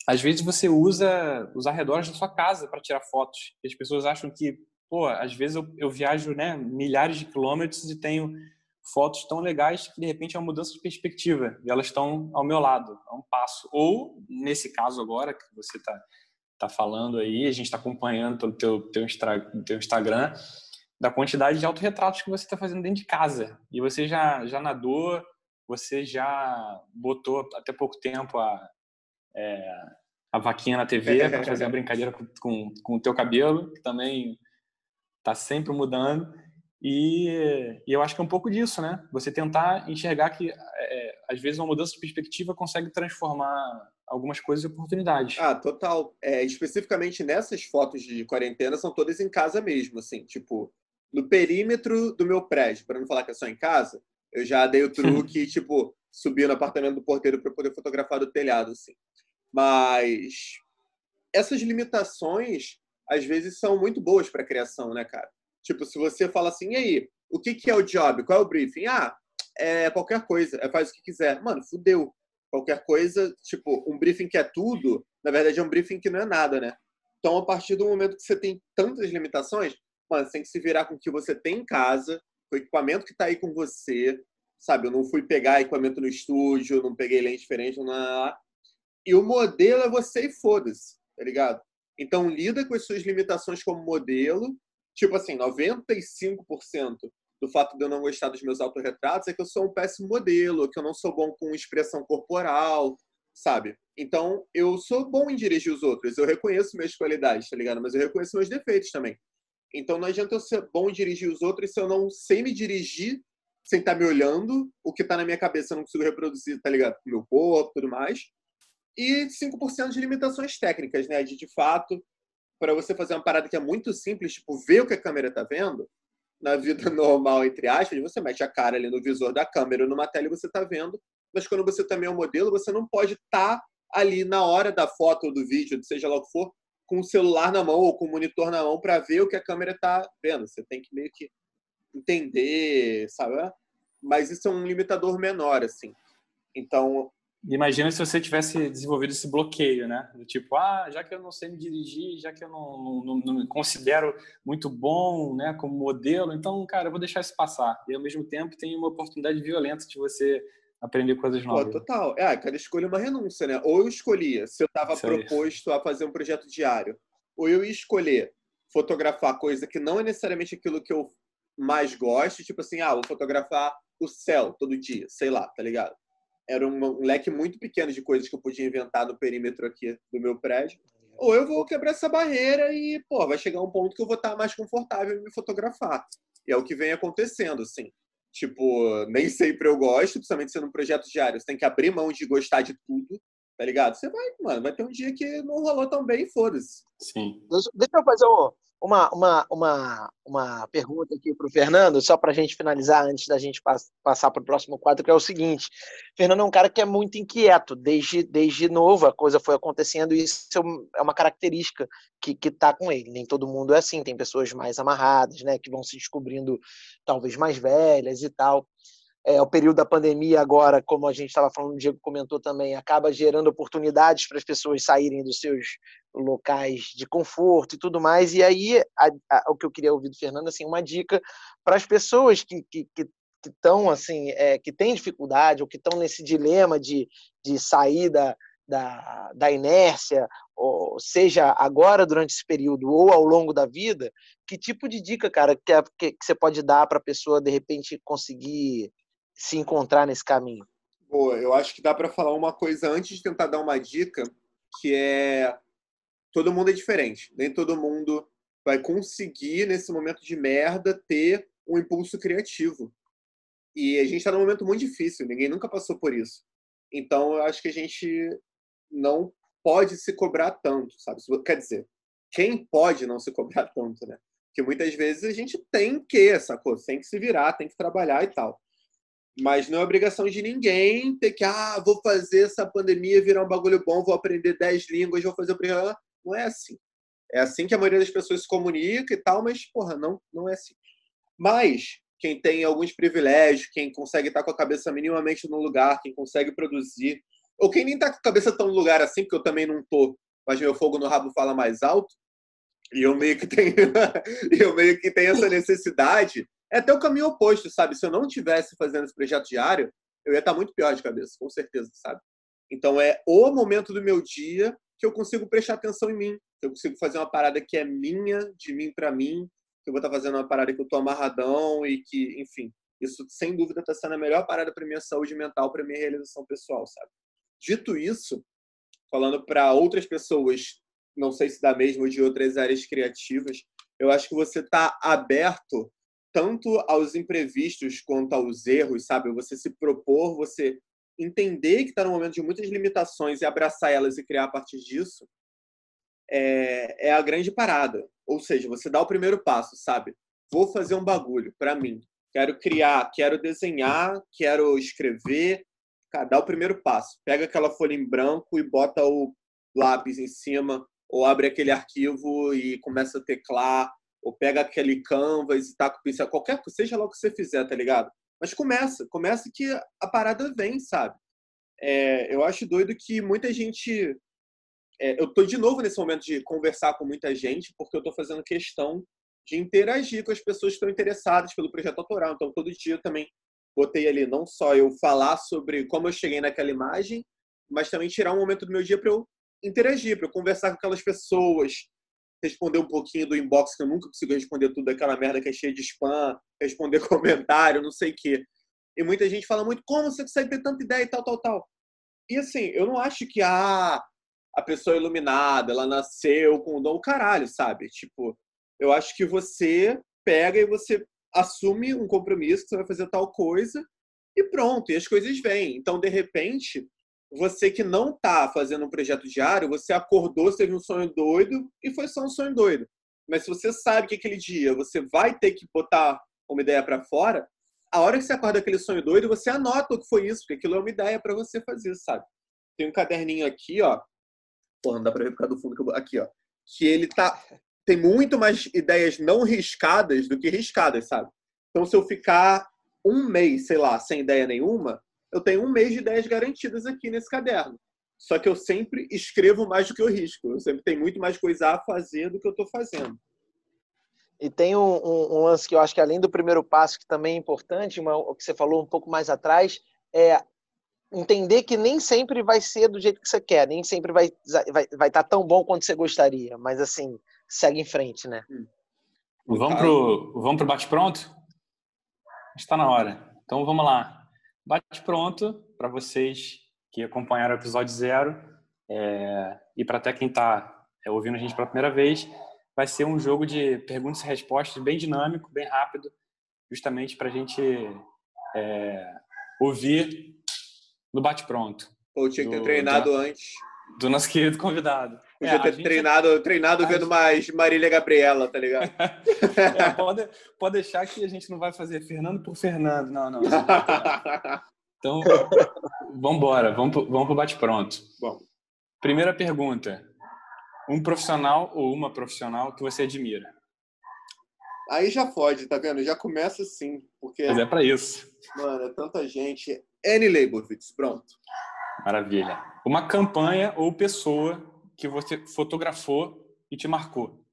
às vezes você usa os arredores da sua casa para tirar fotos. E as pessoas acham que, pô, às vezes eu, eu viajo né, milhares de quilômetros e tenho fotos tão legais que de repente é uma mudança de perspectiva e elas estão ao meu lado, a um passo. Ou nesse caso agora que você está tá falando aí, a gente está acompanhando pelo teu, teu, teu Instagram da quantidade de autorretratos que você está fazendo dentro de casa e você já já nadou, você já botou até pouco tempo a é, a vaquinha na TV para fazer uma brincadeira com, com, com o teu cabelo, que também está sempre mudando. E, e, eu acho que é um pouco disso, né? Você tentar enxergar que, é, às vezes, uma mudança de perspectiva consegue transformar algumas coisas em oportunidades. Ah, total. É, especificamente nessas fotos de quarentena, são todas em casa mesmo, assim. Tipo, no perímetro do meu prédio, para não falar que é só em casa, eu já dei o truque, tipo, subir no apartamento do porteiro para poder fotografar do telhado, assim. Mas essas limitações, às vezes, são muito boas para a criação, né, cara? Tipo, se você fala assim, e aí, o que, que é o job? Qual é o briefing? Ah, é qualquer coisa, é faz o que quiser. Mano, fudeu. Qualquer coisa, tipo, um briefing que é tudo, na verdade é um briefing que não é nada, né? Então, a partir do momento que você tem tantas limitações, mano, você tem que se virar com o que você tem em casa, com o equipamento que tá aí com você, sabe? Eu não fui pegar equipamento no estúdio, não peguei lente diferente, não... E o modelo é você e foda-se, tá ligado? Então, lida com as suas limitações como modelo tipo assim, 95% do fato de eu não gostar dos meus autorretratos é que eu sou um péssimo modelo, que eu não sou bom com expressão corporal, sabe? Então, eu sou bom em dirigir os outros, eu reconheço minhas qualidades, tá ligado? Mas eu reconheço meus defeitos também. Então não adianta eu ser bom em dirigir os outros se eu não sei me dirigir sem estar tá me olhando. O que está na minha cabeça eu não consigo reproduzir, tá ligado? Meu corpo tudo mais. E 5% de limitações técnicas, né? De, de fato, para você fazer uma parada que é muito simples, tipo, ver o que a câmera está vendo, na vida normal, entre aspas, você mete a cara ali no visor da câmera numa tela e você está vendo. Mas quando você também é um modelo, você não pode estar tá ali na hora da foto ou do vídeo, seja lá o que for, com o celular na mão ou com o monitor na mão para ver o que a câmera está vendo. Você tem que meio que entender, sabe? Mas isso é um limitador menor, assim. Então. Imagina se você tivesse desenvolvido esse bloqueio, né? Do tipo, ah, já que eu não sei me dirigir, já que eu não, não, não me considero muito bom, né, como modelo, então, cara, eu vou deixar isso passar. E ao mesmo tempo tem uma oportunidade violenta de você aprender coisas novas. Pô, total. É, cada escolha uma renúncia, né? Ou eu escolhia, se eu estava proposto a fazer um projeto diário, ou eu ia escolher fotografar coisa que não é necessariamente aquilo que eu mais gosto, tipo assim, ah, vou fotografar o céu todo dia, sei lá, tá ligado? Era um, um leque muito pequeno de coisas que eu podia inventar no perímetro aqui do meu prédio. Ou eu vou quebrar essa barreira e, pô, vai chegar um ponto que eu vou estar mais confortável em me fotografar. E é o que vem acontecendo, assim. Tipo, nem sempre eu gosto, principalmente sendo um projeto diário. Você tem que abrir mão de gostar de tudo, tá ligado? Você vai, mano, vai ter um dia que não rolou tão bem, foda-se. Sim. Deixa eu fazer uma, uma, uma, uma pergunta aqui para o Fernando, só para a gente finalizar antes da gente passar para o próximo quadro, que é o seguinte: Fernando é um cara que é muito inquieto, desde, desde novo a coisa foi acontecendo, e isso é, é uma característica que está com ele. Nem todo mundo é assim, tem pessoas mais amarradas, né, que vão se descobrindo talvez mais velhas e tal é, o período da pandemia agora, como a gente estava falando, o Diego comentou também, acaba gerando oportunidades para as pessoas saírem dos seus locais de conforto e tudo mais. E aí, a, a, o que eu queria ouvir do Fernando, assim, uma dica para as pessoas que, que, que estão assim, é, que têm dificuldade ou que estão nesse dilema de, de sair da, da, da inércia, ou seja agora durante esse período ou ao longo da vida, que tipo de dica, cara, que, que, que você pode dar para a pessoa de repente conseguir se encontrar nesse caminho? Boa, eu acho que dá para falar uma coisa antes de tentar dar uma dica, que é todo mundo é diferente. Nem todo mundo vai conseguir nesse momento de merda ter um impulso criativo. E a gente está num momento muito difícil, ninguém nunca passou por isso. Então eu acho que a gente não pode se cobrar tanto, sabe? Quer dizer, quem pode não se cobrar tanto, né? Porque muitas vezes a gente tem que, essa coisa, tem que se virar, tem que trabalhar e tal. Mas não é obrigação de ninguém ter que, ah, vou fazer essa pandemia virar um bagulho bom, vou aprender 10 línguas, vou fazer o Não é assim. É assim que a maioria das pessoas se comunica e tal, mas, porra, não, não é assim. Mas quem tem alguns privilégios, quem consegue estar com a cabeça minimamente no lugar, quem consegue produzir, ou quem nem está com a cabeça tão no lugar assim, porque eu também não tô, mas meu fogo no rabo fala mais alto, e eu meio que tenho, eu meio que tenho essa necessidade é até o caminho oposto, sabe? Se eu não tivesse fazendo esse projeto diário, eu ia estar muito pior de cabeça, com certeza, sabe? Então é o momento do meu dia que eu consigo prestar atenção em mim, que eu consigo fazer uma parada que é minha, de mim para mim, que eu vou estar fazendo uma parada que eu tô amarradão e que, enfim, isso sem dúvida está sendo a melhor parada para minha saúde mental, para minha realização pessoal, sabe? Dito isso, falando para outras pessoas, não sei se da mesma ou de outras áreas criativas, eu acho que você está aberto tanto aos imprevistos quanto aos erros, sabe? Você se propor, você entender que está no momento de muitas limitações e abraçar elas e criar a partir disso, é, é a grande parada. Ou seja, você dá o primeiro passo, sabe? Vou fazer um bagulho para mim. Quero criar, quero desenhar, quero escrever. Cara, dá o primeiro passo. Pega aquela folha em branco e bota o lápis em cima, ou abre aquele arquivo e começa a teclar, ou pega aquele canvas e tá com pincel, qualquer coisa, seja lá o que você fizer, tá ligado? Mas começa, começa que a parada vem, sabe? É, eu acho doido que muita gente. É, eu tô de novo nesse momento de conversar com muita gente, porque eu tô fazendo questão de interagir com as pessoas que estão interessadas pelo projeto autoral. Então, todo dia eu também botei ali não só eu falar sobre como eu cheguei naquela imagem, mas também tirar um momento do meu dia para eu interagir, para eu conversar com aquelas pessoas, responder um pouquinho do inbox, que eu nunca consigo responder tudo daquela merda que é cheia de spam, responder comentário, não sei o quê. E muita gente fala muito, como você consegue ter tanta ideia e tal, tal, tal. E assim, eu não acho que ah, a pessoa iluminada, ela nasceu com o dom caralho, sabe? Tipo, Eu acho que você pega e você assume um compromisso que você vai fazer tal coisa e pronto, e as coisas vêm. Então, de repente, você que não está fazendo um projeto diário, você acordou, teve um sonho doido e foi só um sonho doido. Mas se você sabe que aquele dia você vai ter que botar uma ideia para fora, a hora que você acorda aquele sonho doido, você anota o que foi isso, porque aquilo é uma ideia para você fazer, sabe? Tem um caderninho aqui, ó. Pô, não dá para ver por causa do fundo que eu... aqui, ó. Que ele tá tem muito mais ideias não riscadas do que riscadas, sabe? Então se eu ficar um mês, sei lá, sem ideia nenhuma, eu tenho um mês de ideias garantidas aqui nesse caderno. Só que eu sempre escrevo mais do que eu risco. Eu sempre tenho muito mais coisa a fazer do que eu estou fazendo. E tem um, um, um, lance que eu acho que além do primeiro passo, que também é importante, uma, o que você falou um pouco mais atrás, é entender que nem sempre vai ser do jeito que você quer, nem sempre vai estar vai, vai tá tão bom quanto você gostaria, mas assim, segue em frente, né? Hum. Vamos pro, vamos pro bate-pronto? Está na hora. Então vamos lá. Bate-pronto para vocês que acompanharam o episódio zero é, e para até quem está é, ouvindo a gente pela primeira vez, vai ser um jogo de perguntas e respostas bem dinâmico, bem rápido, justamente para a gente é, ouvir no bate-pronto. Ou tinha que ter treinado do, antes. Do nosso querido convidado. Podia é, ter treinado, é... treinado vendo mais Marília Gabriela, tá ligado? é, pode, pode deixar que a gente não vai fazer Fernando por Fernando. Não, não. Então, vamos embora. Vamos pro, vamos pro bate-pronto. Bom. Primeira pergunta um profissional ou uma profissional que você admira? Aí já pode, tá vendo? Já começa assim, porque... Mas é para isso. Mano, é tanta gente. Annie Leibovitz, pronto. Maravilha. Uma campanha ou pessoa que você fotografou e te marcou?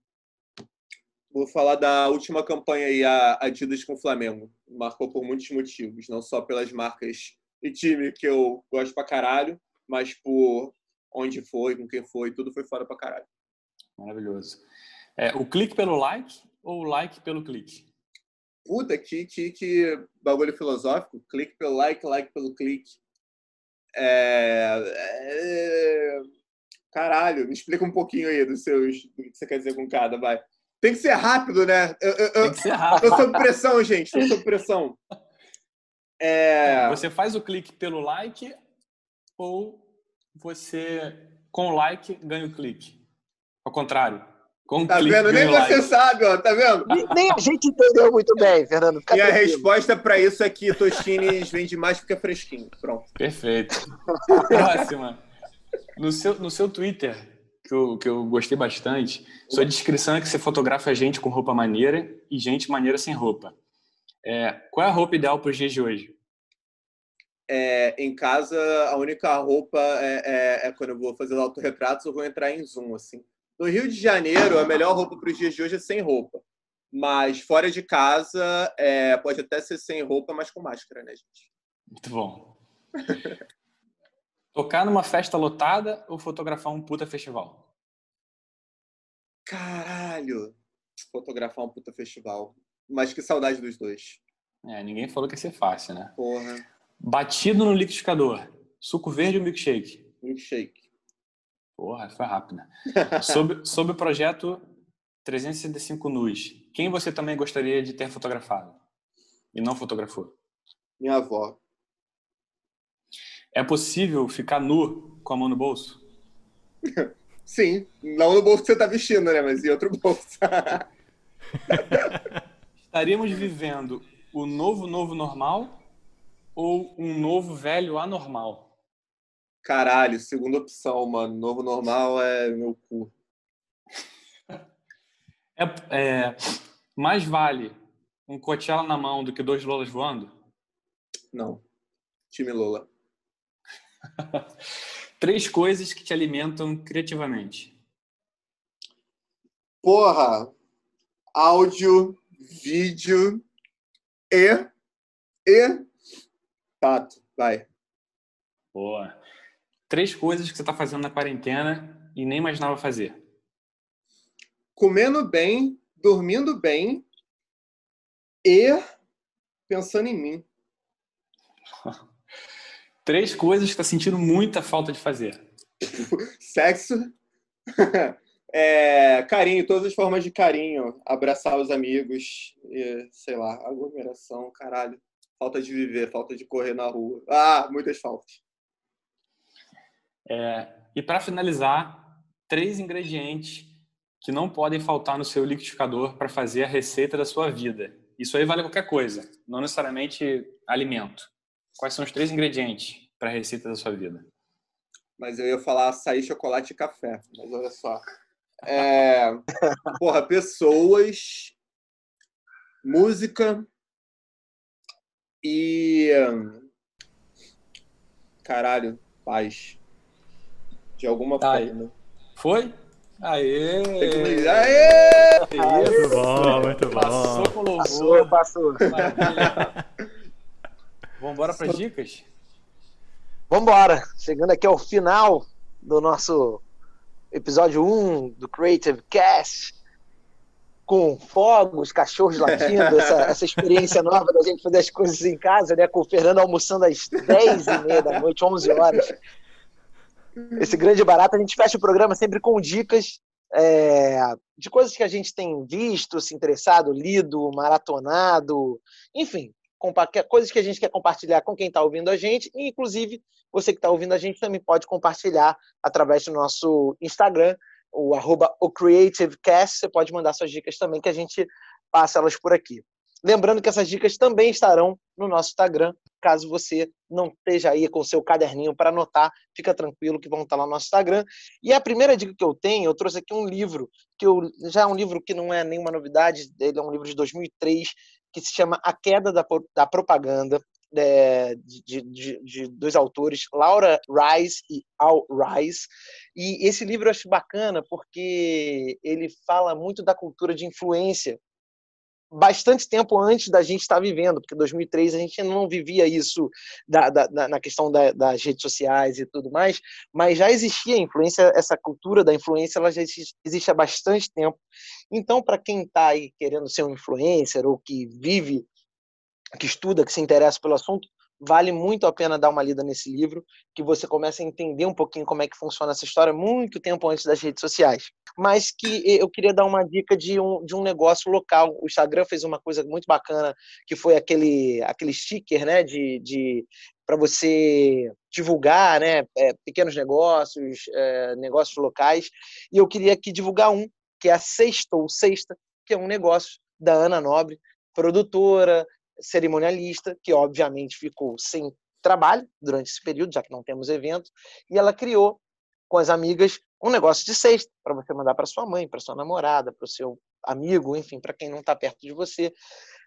Vou falar da última campanha aí, a Adidas com o Flamengo. Marcou por muitos motivos, não só pelas marcas e time que eu gosto pra caralho, mas por onde foi, com quem foi, tudo foi fora pra caralho. Maravilhoso. É, o clique pelo like ou o like pelo clique? Puta, que, que, que bagulho filosófico. Clique pelo like, like pelo clique. É, é... Caralho, me explica um pouquinho aí dos seus, do que você quer dizer com cada, vai. Tem que ser rápido, né? Eu, eu, Tem que ser rápido. Eu sob pressão, gente. Tô sob pressão. É... Você faz o clique pelo like ou você, com o like, ganha o clique. Ao contrário. Com tá clique, vendo? Nem você like. sabe, ó. Tá vendo? Nem a gente entendeu muito bem, Fernando. Fica e tranquilo. a resposta para isso é que Tostines vende mais porque é fresquinho. Pronto. Perfeito. Próxima. No seu, no seu Twitter, que eu, que eu gostei bastante, sua descrição é que você fotografa gente com roupa maneira e gente maneira sem roupa. É, qual é a roupa ideal para os dias de hoje? é, em casa, a única roupa é, é, é quando eu vou fazer autorretratos, eu vou entrar em Zoom, assim. No Rio de Janeiro, a melhor roupa para os dias de hoje é sem roupa. Mas fora de casa, é, pode até ser sem roupa, mas com máscara, né, gente? Muito bom. Tocar numa festa lotada ou fotografar um puta festival? Caralho! Fotografar um puta festival. Mas que saudade dos dois. É, ninguém falou que ia ser fácil, né? Porra. Batido no liquidificador. Suco verde ou milkshake? Milkshake. Porra, foi rápida. sobre, sobre o projeto 365 Nus, quem você também gostaria de ter fotografado e não fotografou? Minha avó. É possível ficar nu com a mão no bolso? Sim, não no bolso que você está vestindo, né? Mas em outro bolso. Estaríamos vivendo o novo novo normal ou um novo velho anormal? Caralho, segunda opção, mano. Novo normal é meu cu. É, é, mais vale um Coachella na mão do que dois Lolas voando? Não. Time Lola. Três coisas que te alimentam criativamente. Porra! Áudio, vídeo e. E Tato, vai. Boa. Três coisas que você está fazendo na quarentena e nem imaginava fazer. Comendo bem, dormindo bem e pensando em mim. Três coisas que está sentindo muita falta de fazer. Sexo, É, carinho, todas as formas de carinho, abraçar os amigos, e, sei lá, aglomeração, caralho. Falta de viver, falta de correr na rua. Ah, muitas faltas. É, e para finalizar, três ingredientes que não podem faltar no seu liquidificador para fazer a receita da sua vida. Isso aí vale qualquer coisa, não necessariamente alimento. Quais são os três ingredientes para a receita da sua vida? Mas eu ia falar açaí, chocolate e café. Mas olha só. É... Porra, pessoas, música e. Caralho, paz. De alguma Tá forma. Foi? Aê! Aê! Muito bom, muito bom. Passou com Passou, louvor. passou. Maravilha. Vamos embora para as dicas? Vambora! Chegando aqui ao final do nosso episódio 1 do Creative Cast, com fogos, cachorros latindo, essa, essa experiência nova da gente fazer as coisas em casa, né? Com o Fernando almoçando às 10 e meia da noite, 11 horas. Esse grande barato, a gente fecha o programa sempre com dicas é, de coisas que a gente tem visto, se interessado, lido, maratonado, enfim, coisas que a gente quer compartilhar com quem está ouvindo a gente, e inclusive você que está ouvindo a gente também pode compartilhar através do nosso Instagram, o arroba o CreativeCast, você pode mandar suas dicas também, que a gente passa elas por aqui. Lembrando que essas dicas também estarão no nosso Instagram, caso você não esteja aí com o seu caderninho para anotar, fica tranquilo que vão estar lá no nosso Instagram. E a primeira dica que eu tenho, eu trouxe aqui um livro, que eu, já é um livro que não é nenhuma novidade, ele é um livro de 2003, que se chama A Queda da, da Propaganda, é, de, de- de dois autores, Laura Rice e Al Rice. E esse livro eu acho bacana porque ele fala muito da cultura de influência bastante tempo antes da gente estar vivendo, porque em 2003 a gente não vivia isso da, da- da- na questão da- das redes sociais e tudo mais, mas já existia a influência, essa cultura da influência, ela já existe, existe há bastante tempo. Então, para quem está aí querendo ser um influencer ou que vive, que estuda, que se interessa pelo assunto, vale muito a pena dar uma lida nesse livro, que você começa a entender um pouquinho como é que funciona essa história muito tempo antes das redes sociais. Mas que eu queria dar uma dica de um, de um negócio local. O Instagram fez uma coisa muito bacana, que foi aquele, aquele sticker, né, de, de para você divulgar, né, é, pequenos negócios, é, negócios locais. E eu queria aqui divulgar um, que é a Sexta ou Sexta, que é um negócio da Ana Nobre, produtora, cerimonialista, que obviamente ficou sem trabalho durante esse período, já que não temos evento, e ela criou com as amigas um negócio de sexta para você mandar para sua mãe, para sua namorada, para o seu amigo, enfim, para quem não está perto de você.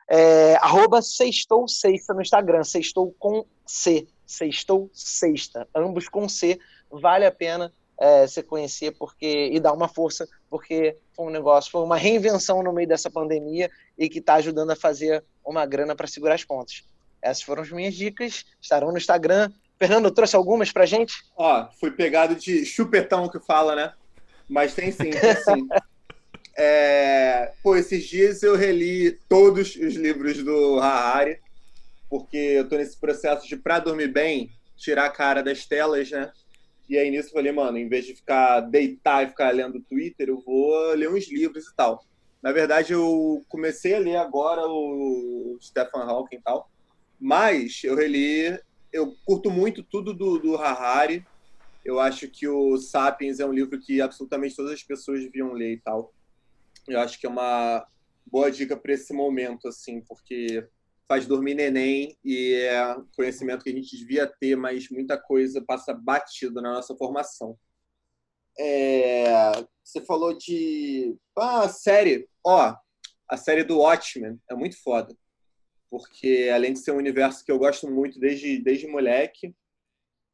É, arroba Sextou Sexta no Instagram, Sextou com C, Sextou Sexta, ambos com C, vale a pena é, você conhecer porque e dar uma força, porque foi um negócio, foi uma reinvenção no meio dessa pandemia e que está ajudando a fazer uma grana para segurar as pontas. Essas foram as minhas dicas, estarão no Instagram. Fernando, trouxe algumas pra gente? Ó, fui pegado de chupetão que fala, né? Mas tem sim, tem sim. É, Pô, esses dias eu reli todos os livros do Harari, porque eu tô nesse processo de, pra dormir bem, tirar a cara das telas, né? E aí nisso eu falei, mano, em vez de ficar deitar e ficar lendo Twitter, eu vou ler uns livros e tal. Na verdade, eu comecei a ler agora o Stephen Hawking e tal, mas eu reli, eu curto muito tudo do, do Harari. Eu acho que o Sapiens é um livro que absolutamente todas as pessoas deviam ler e tal. Eu acho que é uma boa dica para esse momento, assim, porque faz dormir neném e é conhecimento que a gente devia ter, mas muita coisa passa batido na nossa formação. É, você falou de ah, série, ó, a série do Watchmen é muito foda, porque além de ser um universo que eu gosto muito desde desde moleque,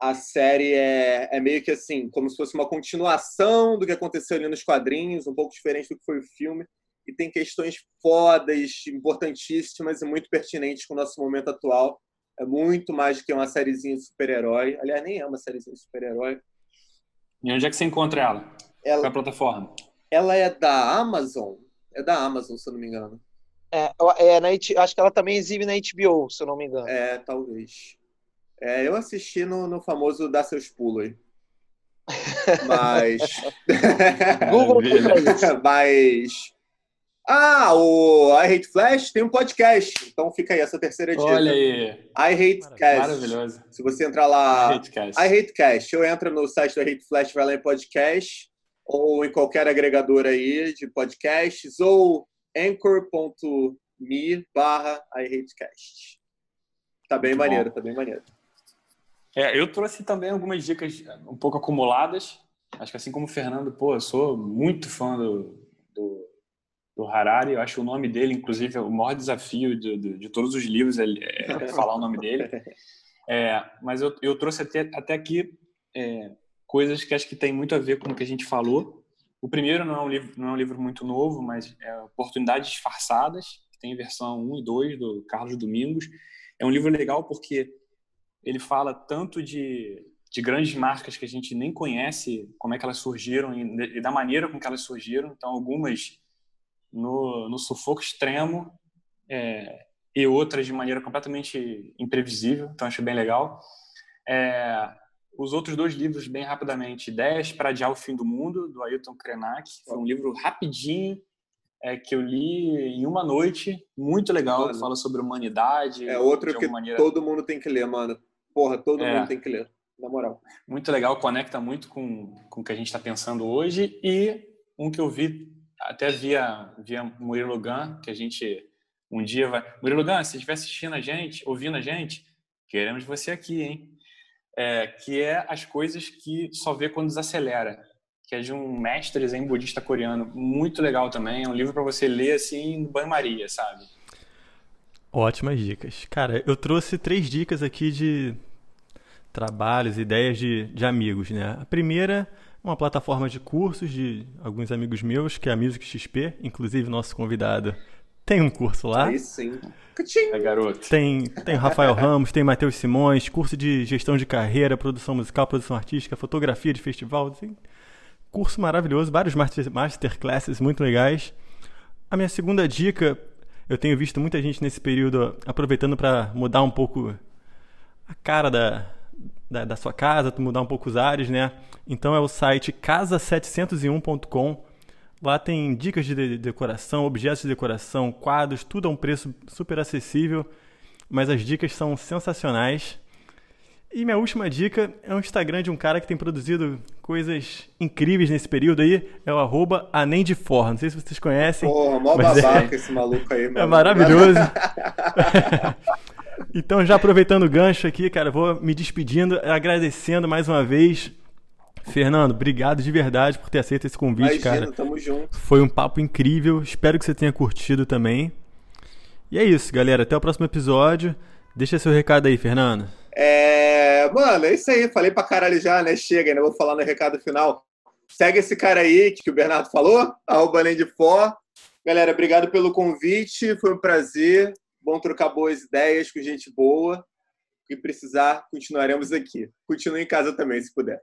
a série é, é meio que assim, como se fosse uma continuação do que aconteceu ali nos quadrinhos, um pouco diferente do que foi o filme e tem questões fodas, importantíssimas e muito pertinentes com o nosso momento atual. É muito mais do que uma sériezinha de super-herói. Aliás, nem é uma sériezinha de super-herói. E onde é que você encontra ela? Qual é Ela, a plataforma? ela é da Amazon. É da Amazon, se eu não me engano. É, é, na, acho que ela também exibe na HBO, se eu não me engano. É, talvez. É, eu assisti no, no famoso Dá Seus Pulos aí. Mas. Google Mas. Ah, o I Hate Flash tem um podcast. Então fica aí essa terceira dica. Olha aí. I Hate Cast. Maravilhoso. Se você entrar lá. I Hate Cast. I Hate Cast. Eu entro no site do I Hate Flash, vai lá em podcast. Ou em qualquer agregador aí de podcasts. Ou anchor.me barra I Hate Cast. Tá bem Muito maneiro, bom. tá bem maneiro. É, eu trouxe também algumas dicas um pouco acumuladas. Acho que assim como o Fernando, pô, eu sou muito fã do, do, do Harari. Eu acho o nome dele, inclusive, o maior desafio de, de, de todos os livros é, é falar o nome dele. É, mas eu, eu trouxe até, até aqui é, coisas que acho que tem muito a ver com o que a gente falou. O primeiro não é um livro, não é um livro muito novo, mas é Oportunidades Disfarçadas, que tem versão 1 e 2 do Carlos Domingos. É um livro legal porque ele fala tanto de, de grandes marcas que a gente nem conhece, como é que elas surgiram e, e da maneira com que elas surgiram. Então, algumas no, no sufoco extremo é, e outras de maneira completamente imprevisível. Então, acho bem legal. É, os outros dois livros, bem rapidamente. Ideias para Adiar o Fim do Mundo, do Ailton Krenak. Foi um livro rapidinho, é, que eu li em uma noite, muito legal, Mano. fala sobre humanidade. É outro que maneira, todo mundo tem que ler, mano. Porra, todo É. mundo tem que ler. Na moral. Muito legal, conecta muito com, com o que a gente está pensando hoje. E um que eu vi até via, via Murilo Gun, que a gente um dia vai. Murilo Gun, se estiver assistindo a gente, ouvindo a gente, queremos você aqui, hein? É, que é as coisas que só vê quando desacelera. Que é de um mestre zen budista coreano. Muito legal também. É um livro para você ler assim no banho-maria, sabe? Ótimas dicas. Cara, eu trouxe três dicas aqui de trabalhos, ideias de, de amigos, né? A primeira uma plataforma de cursos de alguns amigos meus, que é a Music XP, inclusive nosso convidado tem um curso lá. Aí sim. Cachim. É, garoto. Tem, tem Rafael Ramos, tem Matheus Simões, curso de gestão de carreira, produção musical, produção artística, fotografia de festival. Tem curso maravilhoso, vários master, masterclasses muito legais. A minha segunda dica, eu tenho visto muita gente nesse período aproveitando para mudar um pouco a cara da, da, da sua casa, mudar um pouco os ares, né? Então é o site casa701.com. Lá tem dicas de de- decoração, objetos de decoração, quadros, tudo a um preço super acessível, mas as dicas são sensacionais. E minha última dica é um Instagram de um cara que tem produzido coisas incríveis nesse período aí, é o arroba Anendifor. Não sei se vocês conhecem. Porra, mó é- babaca esse maluco aí, mano. É maravilhoso. então, já aproveitando o gancho aqui, cara, vou me despedindo, agradecendo mais uma vez. Fernando, obrigado de verdade por ter aceito esse convite, Imagina, cara. tamo junto. Foi um papo incrível. Espero que você tenha curtido também. E é isso, galera. Até o próximo episódio. Deixa seu recado aí, Fernando. É, mano, é isso aí. Falei pra caralho já, né? Chega, ainda vou falar no recado final. Segue esse cara aí que o Bernardo falou, arroba além de. Galera, obrigado pelo convite. Foi um prazer. Bom trocar boas ideias com gente boa. E precisar, continuaremos aqui. Continue em casa também, se puder.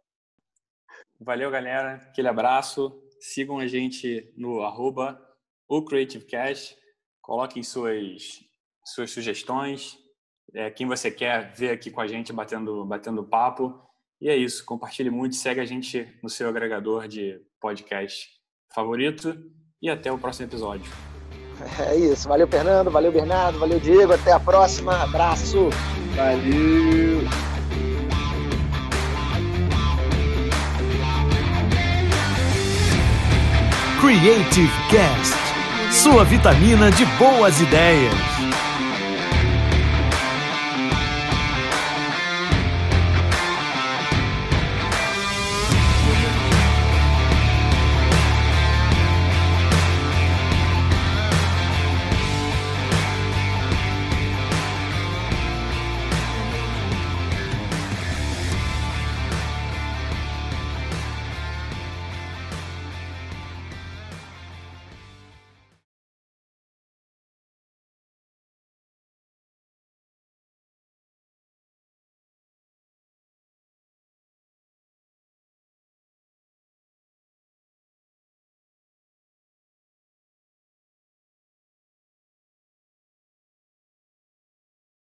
Valeu, galera. Aquele abraço. Sigam a gente no arroba o. Coloquem suas, suas sugestões. É, quem você quer ver aqui com a gente batendo, batendo papo. E é isso. Compartilhe muito. Segue a gente no seu agregador de podcast favorito. E até o próximo episódio. É isso. Valeu, Fernando. Valeu, Bernardo. Valeu, Diego. Até a próxima. Abraço. Valeu! Creative Cast. Sua vitamina de boas ideias.